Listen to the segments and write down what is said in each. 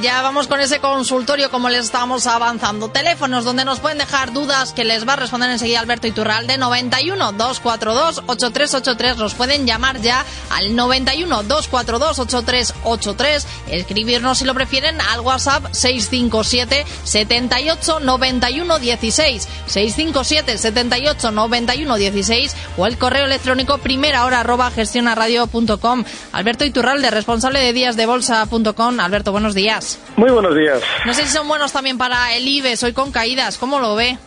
ya vamos con ese consultorio como les estamos avanzando. Teléfonos donde nos pueden dejar dudas que les va a responder enseguida Alberto Iturralde. 91 242 8383. Nos pueden llamar ya al 91 242 8383. Escribirnos si lo prefieren al WhatsApp 657 78 91 16. 657 78 91 16 o el correo electrónico primera hora arroba gestionaradio.com. Alberto Iturralde, responsable de díasdebolsa.com. Alberto, buenos días. Muy buenos días. No sé si son buenos también para el IBEX, hoy con caídas, ¿cómo lo ve?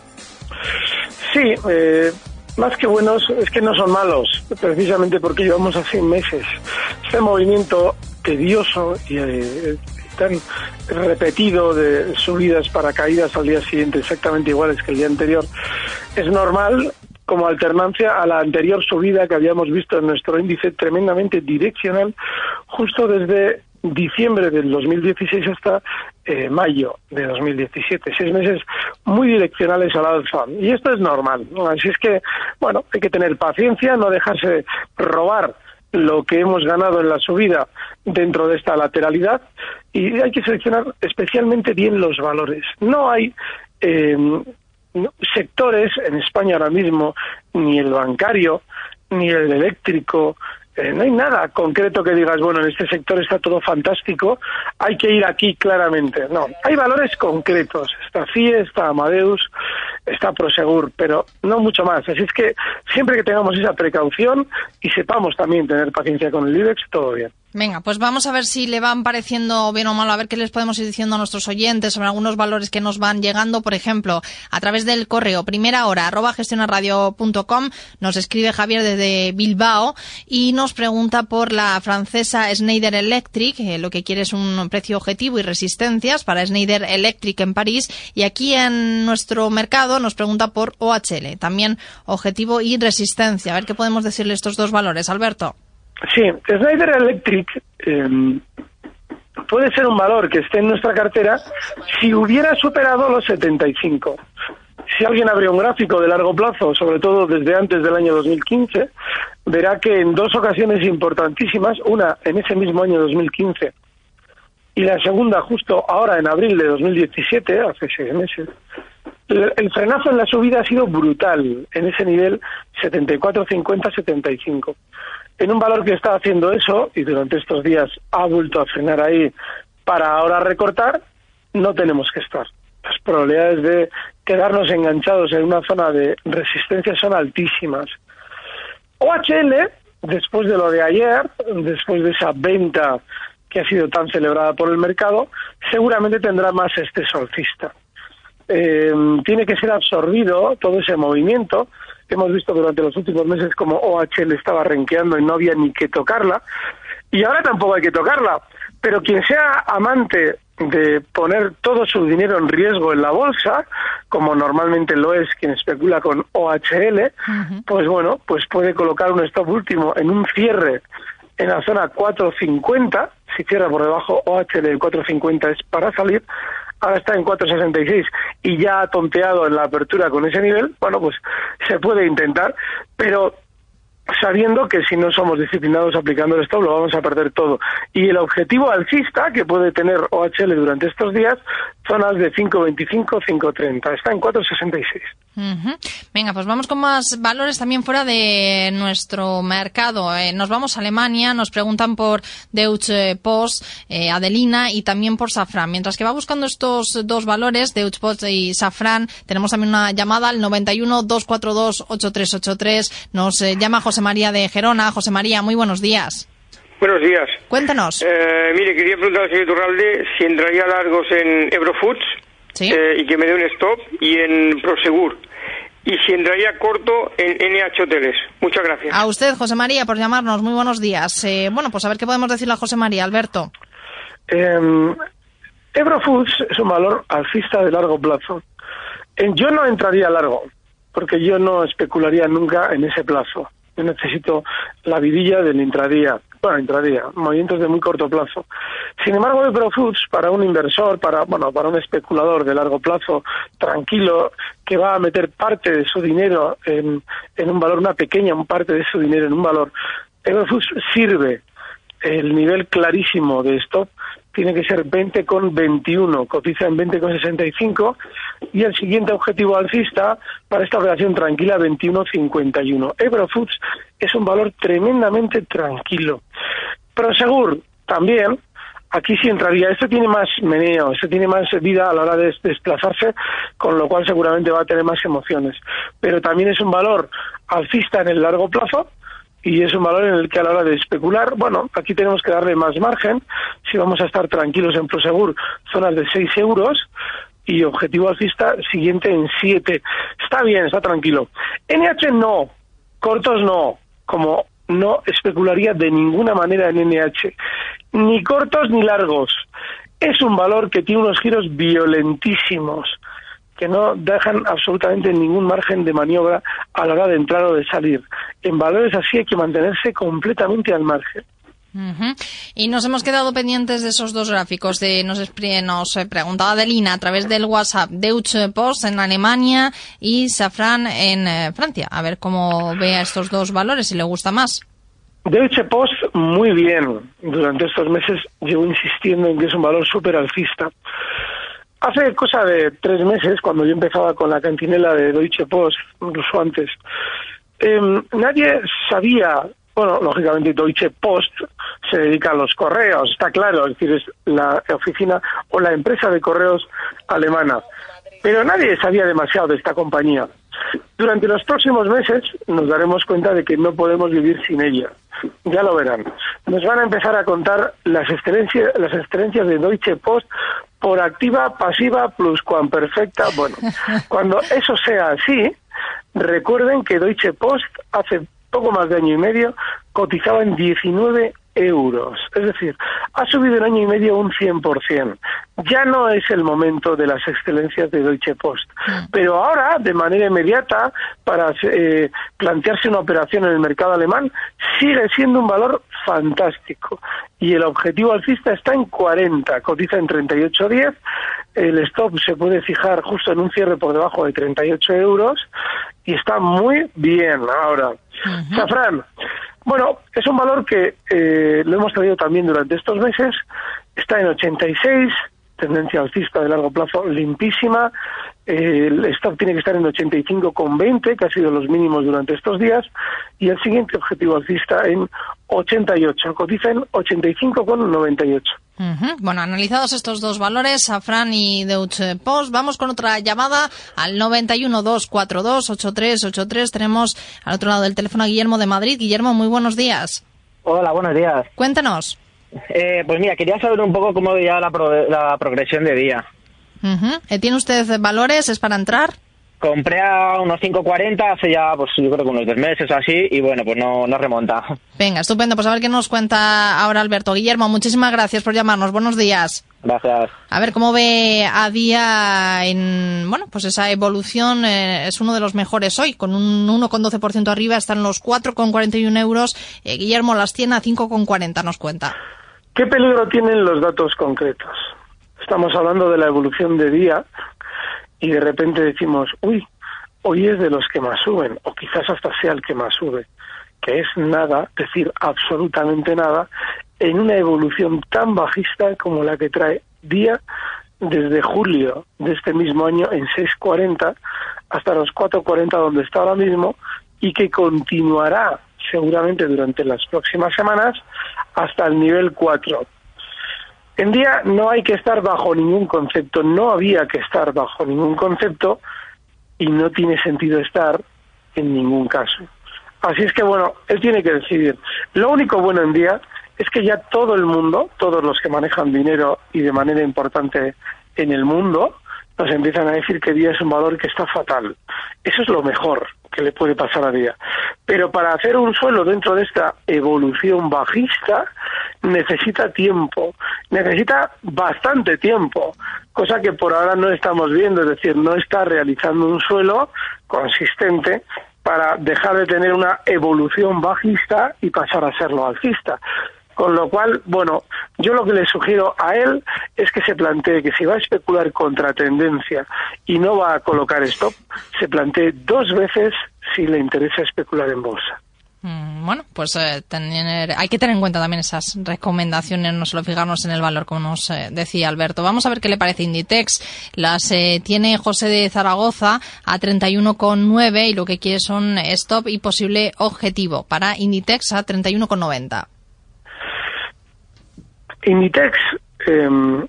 Sí, eh, más que buenos, es que no son malos, precisamente porque llevamos hace meses este movimiento tedioso y eh, tan repetido de subidas para caídas al día siguiente exactamente iguales que el día anterior. Es normal como alternancia a la anterior subida que habíamos visto en nuestro índice tremendamente direccional justo desde diciembre del 2016 hasta eh, mayo de 2017. Seis meses muy direccionales al alza. Y esto es normal. Así es que, bueno, hay que tener paciencia, no dejarse robar lo que hemos ganado en la subida dentro de esta lateralidad y hay que seleccionar especialmente bien los valores. No hay eh, sectores en España ahora mismo, ni el bancario, ni el eléctrico, eh, no hay nada concreto que digas, bueno, en este sector está todo fantástico, hay que ir aquí claramente. No, hay valores concretos. Está CIE, está Amadeus, está Prosegur, pero no mucho más. Así es que siempre que tengamos esa precaución y sepamos también tener paciencia con el IBEX, todo bien. Venga, pues vamos a ver si le van pareciendo bien o mal, a ver qué les podemos ir diciendo a nuestros oyentes sobre algunos valores que nos van llegando. Por ejemplo, a través del correo primera hora arroba gestionarradio.com nos escribe Javier desde Bilbao y nos pregunta por la francesa Schneider Electric, eh, lo que quiere es un precio objetivo y resistencias para Schneider Electric en París. Y aquí en nuestro mercado nos pregunta por OHL, también objetivo y resistencia. A ver qué podemos decirle estos dos valores, Alberto. Sí, Schneider Electric eh, puede ser un valor que esté en nuestra cartera si hubiera superado los 75. Si alguien abre un gráfico de largo plazo, sobre todo desde antes del año 2015, verá que en dos ocasiones importantísimas, una en ese mismo año 2015 y la segunda justo ahora en abril de 2017, hace seis meses, el frenazo en la subida ha sido brutal en ese nivel 74, 50, 75 en un valor que está haciendo eso y durante estos días ha vuelto a frenar ahí para ahora recortar, no tenemos que estar. Las probabilidades de quedarnos enganchados en una zona de resistencia son altísimas. OHL, después de lo de ayer, después de esa venta que ha sido tan celebrada por el mercado, seguramente tendrá más este solcista. Eh, tiene que ser absorbido todo ese movimiento Hemos visto durante los últimos meses como OHL estaba renqueando y no había ni que tocarla. Y ahora tampoco hay que tocarla. Pero quien sea amante de poner todo su dinero en riesgo en la bolsa, como normalmente lo es quien especula con OHL, pues bueno, pues puede colocar un stop último en un cierre en la zona 450, si cierra por debajo OHL el 450 es para salir, ahora está en 4.66 y ya ha tonteado en la apertura con ese nivel, bueno, pues se puede intentar, pero sabiendo que si no somos disciplinados aplicando el stop lo vamos a perder todo. Y el objetivo alcista que puede tener OHL durante estos días zonas de 5.25, 5.30. Está en 4.66. Venga, pues vamos con más valores también fuera de nuestro mercado. Eh, nos vamos a Alemania, nos preguntan por Deutsche Post, eh, Adelina y también por Safran. Mientras que va buscando estos dos valores, Deutsche Post y Safran, tenemos también una llamada al 91 242 8383. Nos eh, llama José María de Gerona. José María, muy buenos días. Buenos días. Cuéntanos. mire, quería preguntar al señor Turralde si entraría largos en Eurofoods y que me dé un stop y en Prosegur y si entraría corto en NH Hoteles. Muchas gracias. A usted, José María, por llamarnos. Muy buenos días. Eh, bueno, pues a ver qué podemos decirle a José María. Alberto. Eh, Eurofoods es un valor alcista de largo plazo. yo no entraría largo, porque yo no especularía nunca en ese plazo. Yo necesito la vidilla del intradía bueno, intradía, movimientos de muy corto plazo. Sin embargo, Foods para un inversor, para bueno, para un especulador de largo plazo, tranquilo, que va a meter parte de su dinero en, un valor, una pequeña parte de su dinero en un valor, Foods sirve el nivel clarísimo de stop tiene que ser 20 con 21, cotiza en 20 con 65 y el siguiente objetivo alcista para esta operación tranquila 21.51. Eurofoods es un valor tremendamente tranquilo. Prosegur también, aquí sí entraría. Este tiene más meneo, este tiene más vida a la hora de desplazarse, con lo cual seguramente va a tener más emociones. Pero también es un valor alcista en el largo plazo, y es un valor en el que a la hora de especular, bueno, aquí tenemos que darle más margen, si vamos a estar tranquilos en Prosegur, zonas de 6 euros, y objetivo alcista siguiente en 7. Está bien, está tranquilo. NH no, cortos no, como no especularía de ninguna manera en NH, ni cortos ni largos. Es un valor que tiene unos giros violentísimos que no dejan absolutamente ningún margen de maniobra a la hora de entrar o de salir. En valores así hay que mantenerse completamente al margen. Y nos hemos quedado pendientes de esos dos gráficos. De, nos, nos eh, preguntaba Adelina a través del WhatsApp Deutsche Post en Alemania y Safran en eh, Francia. A ver cómo ve estos dos valores, si le gusta más. Deutsche Post, muy bien. Durante estos meses llevo insistiendo en que es un valor súper alcista. Hace cosa de tres meses, cuando yo empezaba con la cantinela de Deutsche Post, incluso antes, em, nadie sabía, bueno, lógicamente Deutsche Post se dedica a los correos, está claro, es decir, es la oficina o la empresa de correos alemana. Pero nadie sabía demasiado de esta compañía. Durante los próximos meses nos daremos cuenta de que no podemos vivir sin ella. Ya lo verán. Nos van a empezar a contar las excelencias, las excelencias de Deutsche Post por activa, pasiva, plus perfecta. Bueno, cuando eso sea así, recuerden que Deutsche Post hace poco más de año y medio cotizaba en 19 euros. Es decir, ha subido en año y medio un 100%. Ya no es el momento de las excelencias de Deutsche Post. Mm. Pero ahora, de manera inmediata, para eh, plantearse una operación en el mercado alemán, sigue siendo un valor fantástico. Y el objetivo alcista está en 40, cotiza en 38.10. El stop se puede fijar justo en un cierre por debajo de 38 euros y está muy bien ahora. Safran, bueno, es un valor que eh, lo hemos traído también durante estos meses, está en 86, tendencia alcista de largo plazo limpísima, el stop tiene que estar en 85,20, que ha sido los mínimos durante estos días, y el siguiente objetivo alcista en 88, cotiza en 85,98. Bueno, analizados estos dos valores, Safran y Deutsche Post, vamos con otra llamada al 912428383. Tenemos al otro lado del teléfono a Guillermo de Madrid. Guillermo, muy buenos días. Hola, buenos días. Cuéntanos. Eh, pues mira, quería saber un poco cómo veía la, la progresión de día. Eh, ¿Tiene usted valores? ¿Es para entrar? Compré a unos 5.40 hace ya, pues yo creo que unos dos meses o así, y bueno, pues no, no remonta. Venga, estupendo. Pues a ver qué nos cuenta ahora Alberto. Guillermo, muchísimas gracias por llamarnos. Buenos días. Gracias. A ver, ¿cómo ve a día en, bueno, pues esa evolución? Eh, es uno de los mejores hoy, con un 1,12% arriba, están los 4,41 euros. Eh, Guillermo las tiene a 5,40, nos cuenta. ¿Qué peligro tienen los datos concretos? Estamos hablando de la evolución de día y de repente decimos, uy, hoy es de los que más suben, o quizás hasta sea el que más sube, que es nada, decir absolutamente nada, en una evolución tan bajista como la que trae día desde julio de este mismo año en 6.40 hasta los 4.40 donde está ahora mismo y que continuará seguramente durante las próximas semanas hasta el nivel 4. En día no hay que estar bajo ningún concepto, no había que estar bajo ningún concepto y no tiene sentido estar en ningún caso. Así es que bueno, él tiene que decidir. Lo único bueno en día es que ya todo el mundo, todos los que manejan dinero y de manera importante en el mundo, nos empiezan a decir que día es un valor que está fatal. Eso es lo mejor que le puede pasar a día. Pero para hacer un suelo dentro de esta evolución bajista necesita tiempo, necesita bastante tiempo, cosa que por ahora no estamos viendo, es decir, no está realizando un suelo consistente para dejar de tener una evolución bajista y pasar a serlo alcista. Con lo cual, bueno, yo lo que le sugiero a él es que se plantee que si va a especular contra tendencia y no va a colocar stop, se plantee dos veces si le interesa especular en bolsa. Mm, bueno, pues eh, hay que tener en cuenta también esas recomendaciones, no solo fijarnos en el valor, como nos eh, decía Alberto. Vamos a ver qué le parece Inditex. Las eh, tiene José de Zaragoza a 31,9 y lo que quiere son stop y posible objetivo para Inditex a 31,90. Inditex em,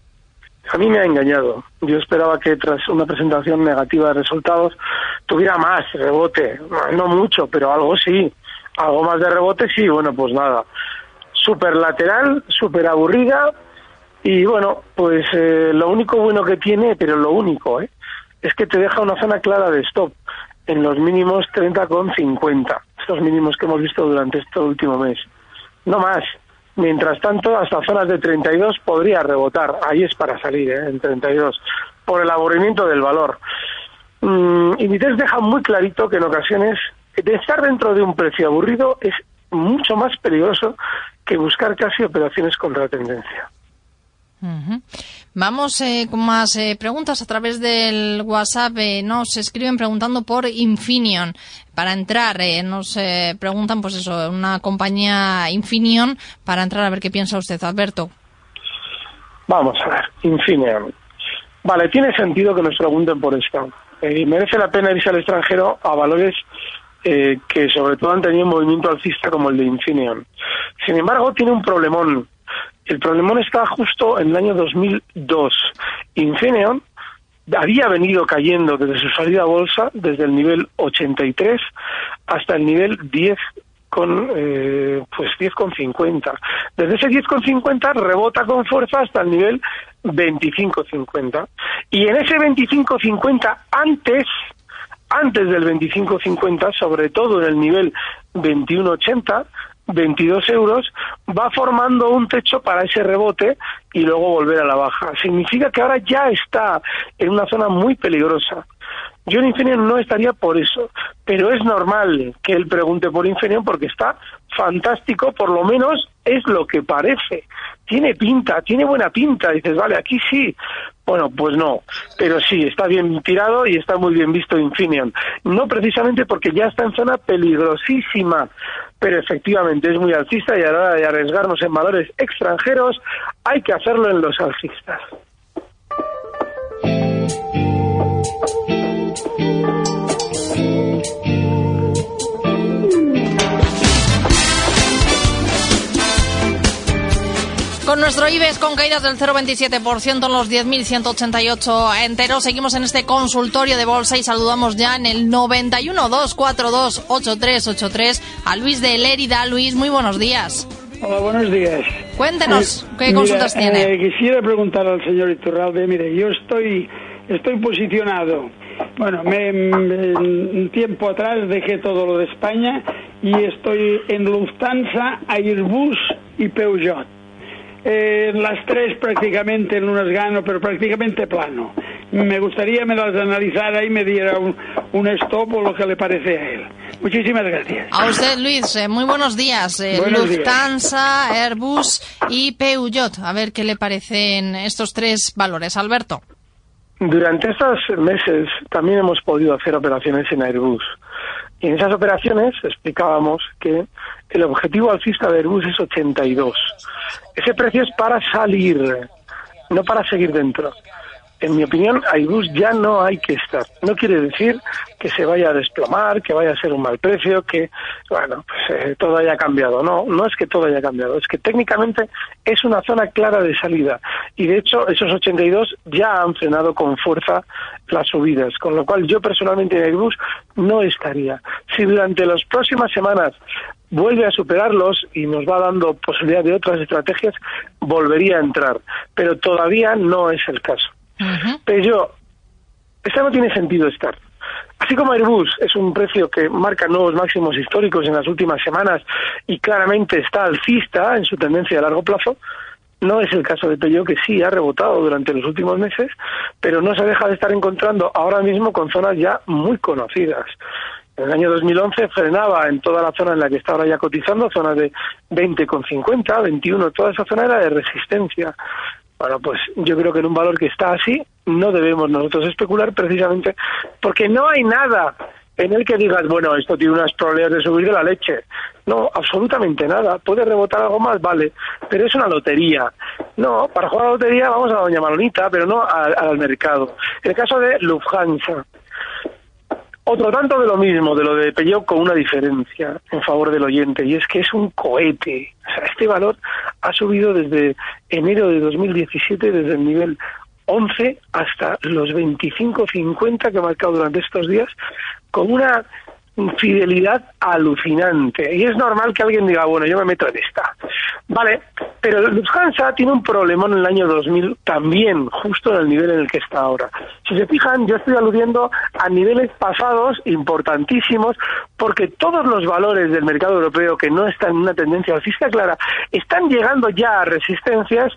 a mí me ha engañado. Yo esperaba que tras una presentación negativa de resultados tuviera más rebote, no mucho, pero algo sí, algo más de rebote sí, bueno, pues nada. Súper lateral, súper aburrida y bueno, pues eh, lo único bueno que tiene, pero lo único, ¿eh? es que te deja una zona clara de stop en los mínimos 30,50, estos mínimos que hemos visto durante este último mes. No más. Mientras tanto, hasta zonas de 32 podría rebotar. Ahí es para salir, ¿eh? en 32, por el aburrimiento del valor. Mm, y Inditex deja muy clarito que en ocasiones estar dentro de un precio aburrido es mucho más peligroso que buscar casi operaciones contra tendencia. Vamos eh, con más eh, preguntas a través del WhatsApp. Eh, nos escriben preguntando por Infineon. Para entrar, nos preguntan, pues eso, una compañía Infineon, para entrar a ver qué piensa usted, Alberto. Vamos a ver, Infineon. Vale, tiene sentido que nos pregunten por esto. merece la pena irse al extranjero a valores que sobre todo han tenido un movimiento alcista como el de Infineon. Sin embargo, tiene un problemón el problemón está justo en el año 2002. Infineon había venido cayendo desde su salida a bolsa, desde el nivel 83 hasta el nivel 10 con eh, pues 10,50. Desde ese 10,50 rebota con fuerza hasta el nivel 25,50. Y en ese 25,50 antes antes del 25,50, sobre todo en el nivel 21,80, 22 euros, va formando un techo para ese rebote y luego volver a la baja. Significa que ahora ya está en una zona muy peligrosa. Yo en Infineon no estaría por eso, pero es normal que él pregunte por Infineon porque está fantástico, por lo menos es lo que parece. Tiene pinta, tiene buena pinta. Dices, vale, aquí sí. Bueno, pues no, pero sí, está bien tirado y está muy bien visto Infineon. No precisamente porque ya está en zona peligrosísima, pero efectivamente es muy alcista y a la hora de arriesgarnos en valores extranjeros hay que hacerlo en los alcistas. Nuestro IBEX con caídas del 0,27% en los 10.188 enteros, seguimos en este consultorio de bolsa y saludamos ya en el 912428383 a Luis de Lérida. Luis, muy buenos días. Hola, buenos días. Cuéntenos, ¿qué eh, consultas tiene? Eh, quisiera preguntar al señor Iturralde, mire, yo estoy, estoy posicionado. Bueno, me, un tiempo atrás dejé todo lo de España y estoy en Lufthansa, Airbus y Peugeot eh, las tres prácticamente en unas gano, pero prácticamente plano. Me gustaría me las analizara y me diera un, un stop o lo que le parece a él. Muchísimas gracias. A usted, Luis, eh, muy buenos días. Eh, Lufthansa, Airbus y Peugeot. A ver qué le parecen estos tres valores. Alberto. Durante estos meses también hemos podido hacer operaciones en Airbus. Y en esas operaciones explicábamos que el objetivo alcista de Airbus es 82. Ese precio es para salir, no para seguir dentro. En mi opinión, Airbus ya no hay que estar. No quiere decir que se vaya a desplomar, que vaya a ser un mal precio, que, bueno, pues eh, todo haya cambiado. No, no es que todo haya cambiado, es que técnicamente es una zona clara de salida. Y de hecho, esos 82 ya han frenado con fuerza las subidas, con lo cual yo personalmente en Airbus no estaría. Si durante las próximas semanas vuelve a superarlos y nos va dando posibilidad de otras estrategias, volvería a entrar. Pero todavía no es el caso. Pero yo, esta no tiene sentido estar. Así como Airbus es un precio que marca nuevos máximos históricos en las últimas semanas y claramente está alcista en su tendencia a largo plazo, no es el caso de Peugeot, que sí ha rebotado durante los últimos meses, pero no se deja de estar encontrando ahora mismo con zonas ya muy conocidas. En el año 2011 frenaba en toda la zona en la que está ahora ya cotizando, zonas de 20,50, 21, toda esa zona era de resistencia. Bueno, pues yo creo que en un valor que está así no debemos nosotros especular precisamente porque no hay nada en el que digas, bueno, esto tiene unas probabilidades de subir de la leche. No, absolutamente nada. Puede rebotar algo más, vale, pero es una lotería. No, para jugar a la lotería vamos a Doña Malonita, pero no al mercado. En el caso de Lufthansa, otro tanto de lo mismo, de lo de Peugeot con una diferencia en favor del oyente, y es que es un cohete. O sea, este valor ha subido desde enero de 2017, desde el nivel 11 hasta los 25-50 que ha marcado durante estos días, con una fidelidad alucinante. Y es normal que alguien diga, bueno, yo me meto en esta. Vale, pero Lufthansa tiene un problema en el año 2000 también, justo en el nivel en el que está ahora. Si se fijan, yo estoy aludiendo a niveles pasados importantísimos, porque todos los valores del mercado europeo que no están en una tendencia alcista clara, están llegando ya a resistencias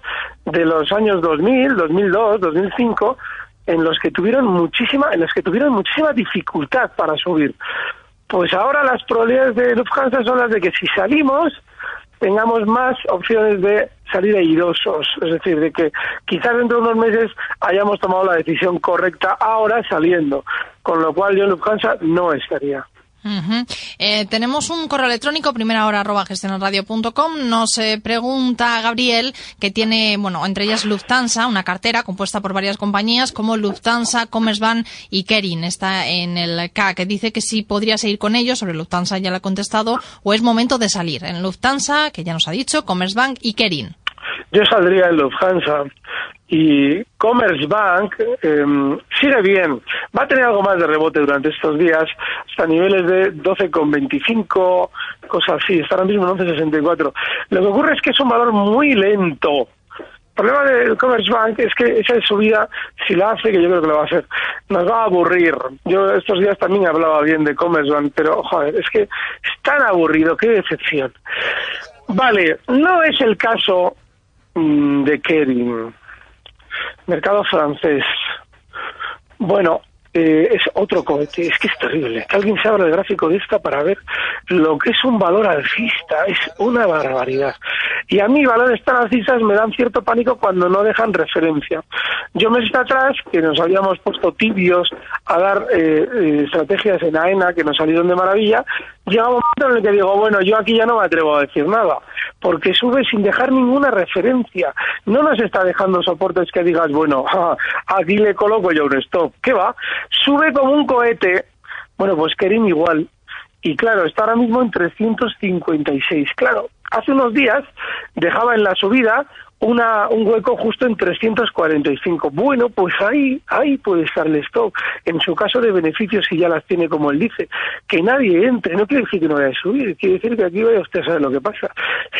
de los años 2000, 2002, 2005, en los que tuvieron muchísima, en los que tuvieron muchísima dificultad para subir. Pues ahora las probabilidades de Lufthansa son las de que si salimos tengamos más opciones de salir airosos, es decir, de que quizás dentro de unos meses hayamos tomado la decisión correcta ahora saliendo, con lo cual yo en Lufthansa no estaría. Eh, tenemos un correo electrónico, primera hora arroba gestionarradio.com. Nos eh, pregunta Gabriel que tiene, bueno, entre ellas Lufthansa, una cartera compuesta por varias compañías como Lufthansa, Commerzbank y Kering. Está en el K, que dice que si podría seguir con ellos. Sobre Lufthansa ya le ha contestado o es momento de salir. En Lufthansa, que ya nos ha dicho, Commerzbank y Kering. Yo saldría en Lufthansa y Commerzbank eh, sigue bien. Va a tener algo más de rebote durante estos días, hasta niveles de 12,25, cosas así. Está ahora mismo en 11,64. Lo que ocurre es que es un valor muy lento. El problema del Commerzbank es que esa subida, si la hace, que yo creo que lo va a hacer, nos va a aburrir. Yo estos días también hablaba bien de Commerzbank, pero joder, es que es tan aburrido, qué decepción. Vale, no es el caso de Kering mercado francés. Bueno, eh, es otro cohete, es que es terrible. Que alguien se abra el gráfico de esta para ver lo que es un valor alcista, es una barbaridad. Y a mí valores tan alcistas me dan cierto pánico cuando no dejan referencia. Yo meses atrás, que nos habíamos puesto tibios a dar eh, eh, estrategias en AENA que nos salieron de maravilla, llega un momento en el que digo, bueno, yo aquí ya no me atrevo a decir nada, porque sube sin dejar ninguna referencia. No nos está dejando soportes que digas, bueno, aquí le coloco yo un stop. ¿Qué va? Sube como un cohete. Bueno, pues Kerim igual. Y claro, está ahora mismo en 356. Claro, hace unos días dejaba en la subida una, un hueco justo en 345. Bueno, pues ahí, ahí puede estar el stock. En su caso de beneficios, si ya las tiene como él dice, que nadie entre, no quiere decir que no vaya a subir, quiere decir que aquí vaya usted a saber lo que pasa.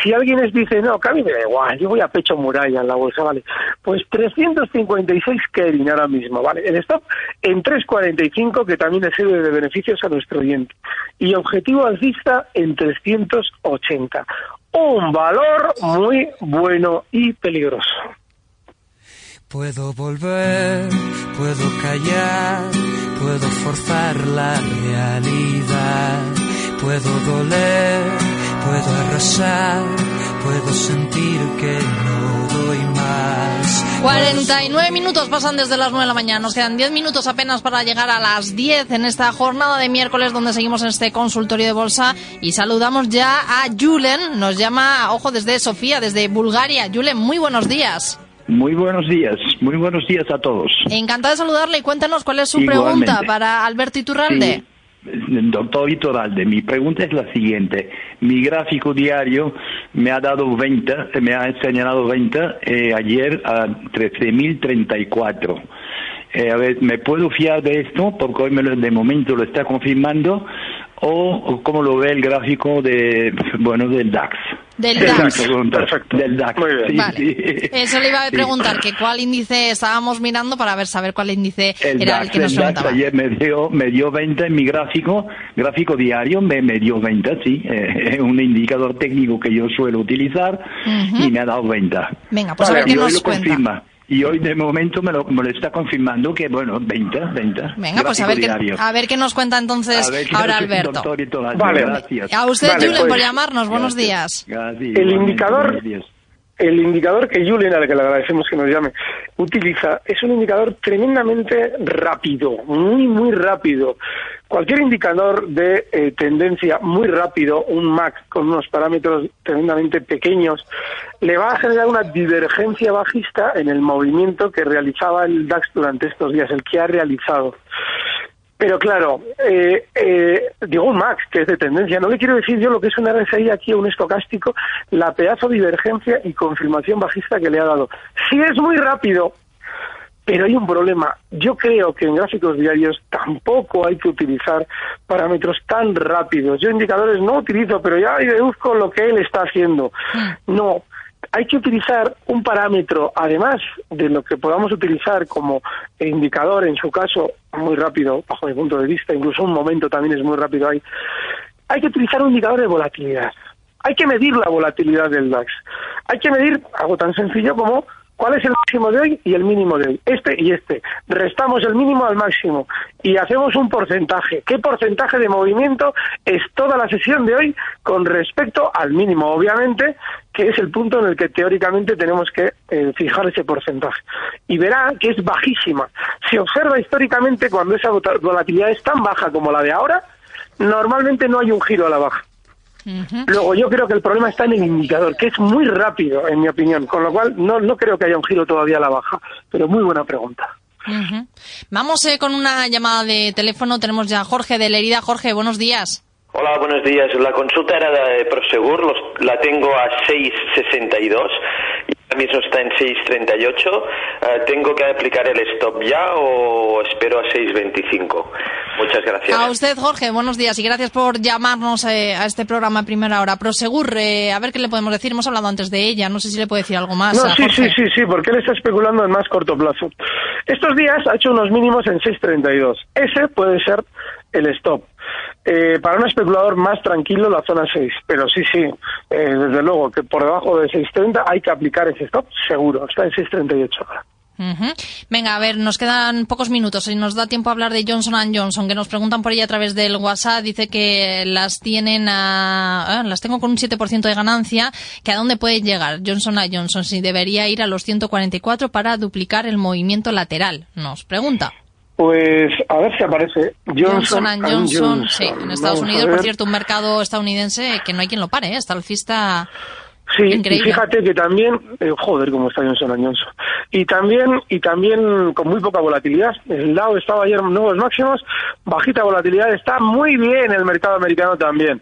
Si alguien les dice, no, que me da igual, yo voy a pecho muralla en la bolsa, vale, pues 356 Kering ahora mismo, vale, el stock en 345, que también le sirve de beneficios a nuestro oyente. Y objetivo alcista en 380 un valor muy bueno y peligroso. Puedo volver, puedo callar, puedo forzar la realidad, puedo doler, puedo arrasar, puedo sentir que no doy más. 49 minutos pasan desde las 9 de la mañana. Nos quedan 10 minutos apenas para llegar a las 10 en esta jornada de miércoles donde seguimos en este consultorio de bolsa y saludamos ya a Julen. Nos llama, ojo, desde Sofía, desde Bulgaria. Julen, muy buenos días. Muy buenos días, muy buenos días a todos. Encantado de saludarle y cuéntanos cuál es su pregunta para Alberto Iturralde. Doctor Iturralde, mi pregunta es la siguiente. Mi gráfico diario me ha dado 20, me ha señalado 20 eh, ayer a 13.034. Eh, a ver, ¿me puedo fiar de esto? Porque hoy me lo, de momento lo está confirmando. O, cómo lo ve el gráfico de, bueno, del DAX. Del DAX. Perfecto. Del DAX. Muy bien. vale. Eso le iba a preguntar, que cuál índice estábamos mirando para ver saber cuál índice era el que nos el DAX ayer me dio, me dio 20 en mi gráfico, gráfico diario, me, me dio 20, sí. Es un indicador técnico que yo suelo utilizar y me ha dado 20. Venga, pues a ver qué nos cuenta. Confirma. Y hoy de momento me lo, me lo, está confirmando que, bueno, 20, 20. Venga, pues a ver, qué, a ver qué nos cuenta entonces ahora Alberto. Vale. Gracias. A usted, Julen, por pues, llamarnos. Buenos días. el indicador... El indicador que Julen, al que le agradecemos que nos llame, utiliza es un indicador tremendamente rápido, muy, muy rápido. Cualquier indicador de eh, tendencia muy rápido, un MAC con unos parámetros tremendamente pequeños, le va a generar una divergencia bajista en el movimiento que realizaba el DAX durante estos días, el que ha realizado. Pero claro, eh, eh, digo un MAX, que es de tendencia, no le quiero decir yo lo que es un RSI aquí a un estocástico, la pedazo divergencia y confirmación bajista que le ha dado. Si es muy rápido, pero hay un problema. Yo creo que en gráficos diarios tampoco hay que utilizar parámetros tan rápidos. Yo indicadores no utilizo, pero ya deduzco lo que él está haciendo. Mm. No, hay que utilizar un parámetro, además de lo que podamos utilizar como indicador, en su caso, muy rápido, bajo mi punto de vista, incluso un momento también es muy rápido ahí. Hay que utilizar un indicador de volatilidad. Hay que medir la volatilidad del DAX. Hay que medir algo tan sencillo como ¿Cuál es el máximo de hoy y el mínimo de hoy? Este y este. Restamos el mínimo al máximo y hacemos un porcentaje. ¿Qué porcentaje de movimiento es toda la sesión de hoy con respecto al mínimo? Obviamente, que es el punto en el que teóricamente tenemos que eh, fijar ese porcentaje. Y verá que es bajísima. Si observa históricamente cuando esa volatilidad es tan baja como la de ahora, normalmente no hay un giro a la baja. Luego, yo creo que el problema está en el indicador, que es muy rápido, en mi opinión, con lo cual no, no creo que haya un giro todavía a la baja, pero muy buena pregunta. Vamos eh, con una llamada de teléfono. Tenemos ya a Jorge de Lerida. Jorge, buenos días. Hola, buenos días. La consulta era de Prosegur, la tengo a 662 ahora mismo está en 6.38. Uh, ¿Tengo que aplicar el stop ya o espero a 6.25? Muchas gracias. A usted, Jorge, buenos días y gracias por llamarnos eh, a este programa a primera hora. Prosegur, eh, a ver qué le podemos decir. Hemos hablado antes de ella. No sé si le puede decir algo más. No, sí, sí, sí, sí, porque él está especulando en más corto plazo. Estos días ha hecho unos mínimos en 6.32. Ese puede ser el stop. Eh, para un especulador más tranquilo la zona 6, pero sí, sí, eh, desde luego que por debajo de 6.30 hay que aplicar ese stop, seguro, está en 6.38 ahora. Venga, a ver, nos quedan pocos minutos y nos da tiempo a hablar de Johnson Johnson, que nos preguntan por ella a través del WhatsApp. Dice que las tienen a, ah, las tengo con un 7% de ganancia, que a dónde puede llegar Johnson Johnson, si debería ir a los 144 para duplicar el movimiento lateral. Nos pregunta. Pues a ver si aparece Johnson, Johnson, Sí, en Estados Unidos, por cierto, un mercado estadounidense que no hay quien lo pare, ¿eh? está alcista. Sí, y fíjate que también, eh, joder, cómo está Johnson Johnson. Y también, y también con muy poca volatilidad. El lado estaba ayer nuevos máximos, bajita volatilidad, está muy bien el mercado americano también.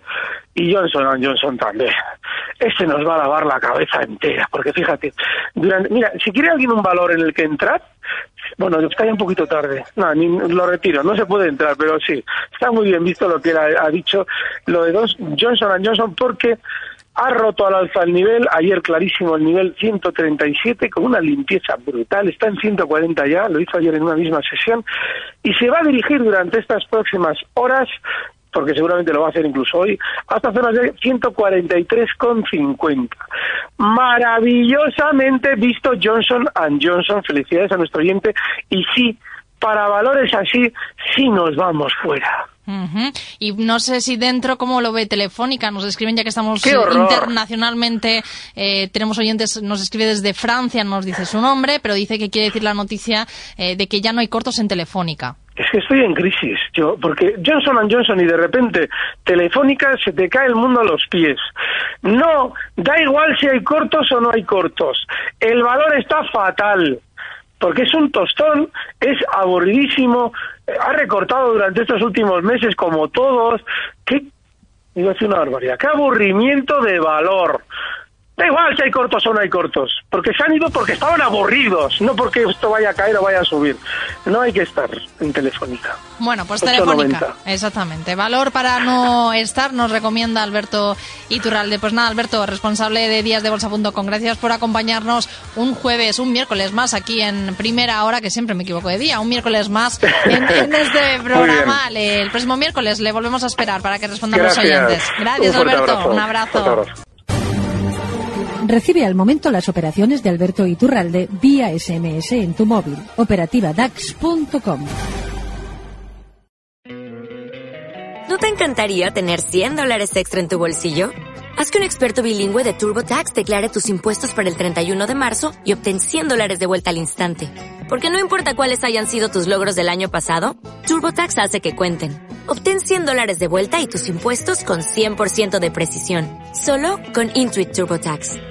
Y Johnson Johnson también. Ese nos va a lavar la cabeza entera, porque fíjate, durante, mira, si quiere alguien un valor en el que entrar, bueno, está ya un poquito tarde. No, ni, lo retiro, no se puede entrar, pero sí, está muy bien visto lo que ha, dicho lo de dos, Johnson Johnson porque ha roto al alza el nivel, ayer clarísimo el nivel 137 con una limpieza brutal, está en 140 ya, lo hizo ayer en una misma sesión y se va a dirigir durante estas próximas horas porque seguramente lo va a hacer incluso hoy, hasta zonas de 143,50. Maravillosamente visto Johnson Johnson. Felicidades a nuestro oyente. Y sí, para valores así, sí nos vamos fuera. Y no sé si dentro, ¿cómo lo ve Telefónica? Nos escriben ya que estamos internacionalmente, eh, tenemos oyentes, nos escribe desde Francia, nos dice su nombre, pero dice que quiere decir la noticia eh, de que ya no hay cortos en Telefónica. Es que estoy en crisis, yo, porque Johnson Johnson y de repente Telefónica se te cae el mundo a los pies. No, da igual si hay cortos o no hay cortos. El valor está fatal, porque es un tostón, es aburridísimo, ha recortado durante estos últimos meses como todos. ¿Qué? Iba a decir una barbaridad. ¡Qué aburrimiento de valor! Da igual si hay cortos o no hay cortos, porque se han ido porque estaban aburridos, no porque esto vaya a caer o vaya a subir. No hay que estar en Telefónica. Bueno, pues Telefónica, exactamente. Valor para no estar, nos recomienda Alberto Iturralde. Pues nada, Alberto, responsable de díasdebolsa.com, gracias por acompañarnos un jueves, un miércoles más aquí en primera hora, que siempre me equivoco de día, un miércoles más en, este programa. el próximo miércoles le volvemos a esperar para que respondan los oyentes. Gracias, Alberto. Un abrazo. Recibe al momento las operaciones de Alberto Iturralde vía SMS en tu móvil. Operativa DAX.com. ¿No te encantaría tener 100 dólares extra en tu bolsillo? Haz que un experto bilingüe de TurboTax declare tus impuestos para el 31 de marzo y obtén 100 dólares de vuelta al instante. Porque no importa cuáles hayan sido tus logros del año pasado, TurboTax hace que cuenten. Obtén 100 dólares de vuelta y tus impuestos con 100% de precisión. Solo con Intuit TurboTax.